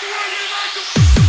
the you like them.